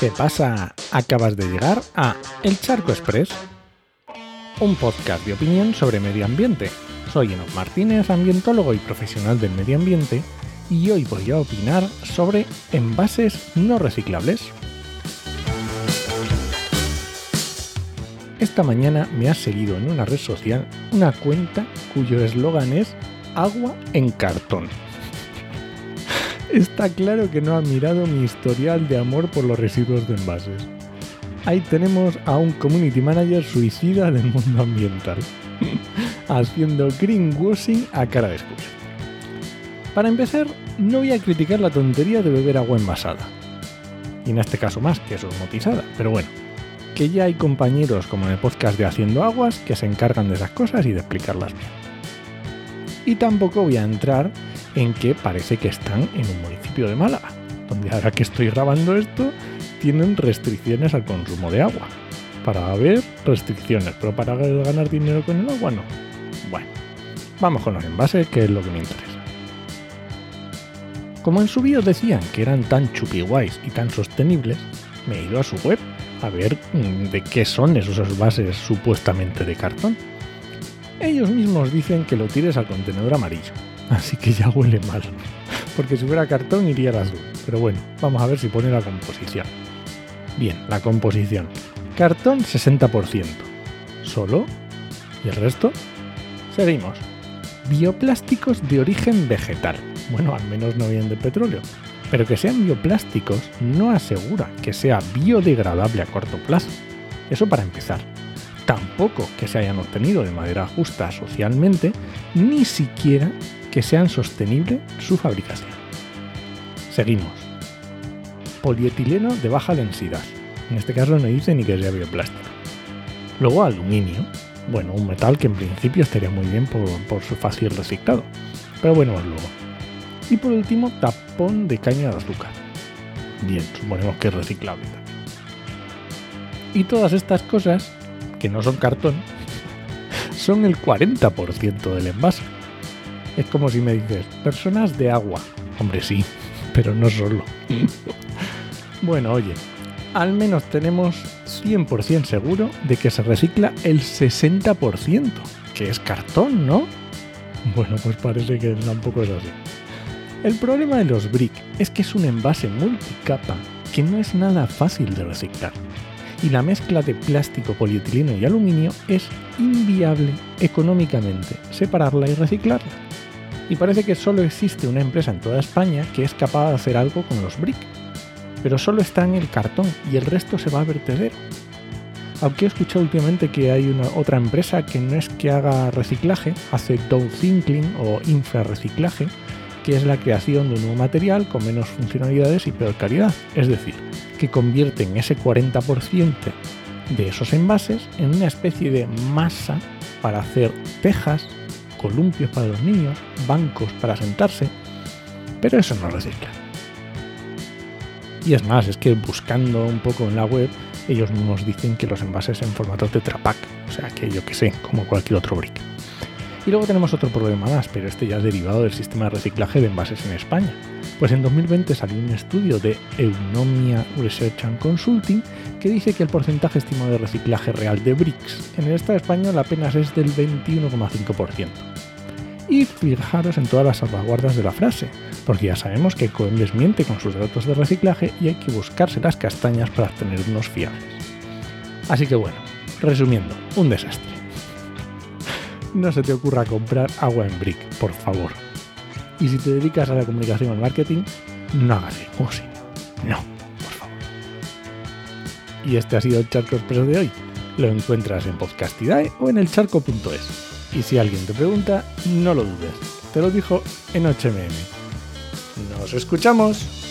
¿Qué pasa? Acabas de llegar a El Charco Express, un podcast de opinión sobre medio ambiente. Soy Enoch Martínez, ambientólogo y profesional del medio ambiente, y hoy voy a opinar sobre envases no reciclables. Esta mañana me ha seguido en una red social una cuenta cuyo eslogan es agua en cartón. Está claro que no ha mirado mi historial de amor por los residuos de envases. Ahí tenemos a un community manager suicida del mundo ambiental, haciendo greenwashing a cara de escucha. Para empezar, no voy a criticar la tontería de beber agua envasada. Y en este caso más que osmotizada, pero bueno, que ya hay compañeros como en el podcast de Haciendo Aguas que se encargan de esas cosas y de explicarlas bien. Y tampoco voy a entrar en que parece que están en un municipio de Málaga, donde ahora que estoy grabando esto tienen restricciones al consumo de agua. Para haber restricciones, pero para ganar dinero con el agua no. Bueno, vamos con los envases, que es lo que me interesa. Como en su vídeo decían que eran tan chupiguays y tan sostenibles, me he ido a su web a ver mm, de qué son esos envases supuestamente de cartón. Ellos mismos dicen que lo tires al contenedor amarillo, así que ya huele mal. Porque si fuera cartón iría al azul. Pero bueno, vamos a ver si pone la composición. Bien, la composición. Cartón 60%. ¿Solo? ¿Y el resto? Seguimos. Bioplásticos de origen vegetal. Bueno, al menos no vienen de petróleo. Pero que sean bioplásticos no asegura que sea biodegradable a corto plazo. Eso para empezar. Tampoco que se hayan obtenido de manera justa socialmente, ni siquiera que sean sostenible su fabricación. Seguimos. Polietileno de baja densidad. En este caso no dice ni que sea bioplástico. Luego aluminio. Bueno, un metal que en principio estaría muy bien por, su fácil reciclado. Pero bueno, luego. Y por último, tapón de caña de azúcar. Bien, suponemos que es reciclable. Y todas estas cosas, que no son cartón, son el 40% del envase. Es como si me dices, personas de agua. Hombre, sí, pero no solo. bueno, oye, al menos tenemos 100% seguro de que se recicla el 60%, que es cartón, ¿no? Bueno, pues parece que tampoco es así. El problema de los brick es que es un envase multicapa que no es nada fácil de reciclar. Y la mezcla de plástico, polietileno y aluminio es inviable económicamente. Separarla y reciclarla. Y parece que solo existe una empresa en toda España que es capaz de hacer algo con los brick, pero solo está en el cartón y el resto se va a vertedero. Aunque he escuchado últimamente que hay una otra empresa que no es que haga reciclaje, hace downthinking o infrarreciclaje, que es la creación de un nuevo material con menos funcionalidades y peor calidad. Es decir, que convierten ese 40% de esos envases en una especie de masa para hacer tejas, columpios para los niños, bancos para sentarse, pero eso no recicla. Y es más, es que buscando un poco en la web, ellos mismos dicen que los envases en formato Tetra Pak, o sea que yo que sé, como cualquier otro brick. Y luego tenemos otro problema más, pero este ya es derivado del sistema de reciclaje de envases en España. Pues en 2020 salió un estudio de Eunomia Research and Consulting que dice que el porcentaje estimado de reciclaje real de bricks en el Estado español apenas es del 21,5%. Y fijaros en todas las salvaguardas de la frase, porque ya sabemos que Coembes miente con sus datos de reciclaje y hay que buscarse las castañas para obtener unos fiables. Así que bueno, resumiendo, un desastre. No se te ocurra comprar agua en brick, por favor. Y si te dedicas a la comunicación o al marketing, no hagas eso. No, por favor. Y este ha sido el Charco Expreso de hoy. Lo encuentras en Podcastidae o en elcharco.es. Y si alguien te pregunta, no lo dudes. Te lo dijo en HMM. ¡Nos escuchamos!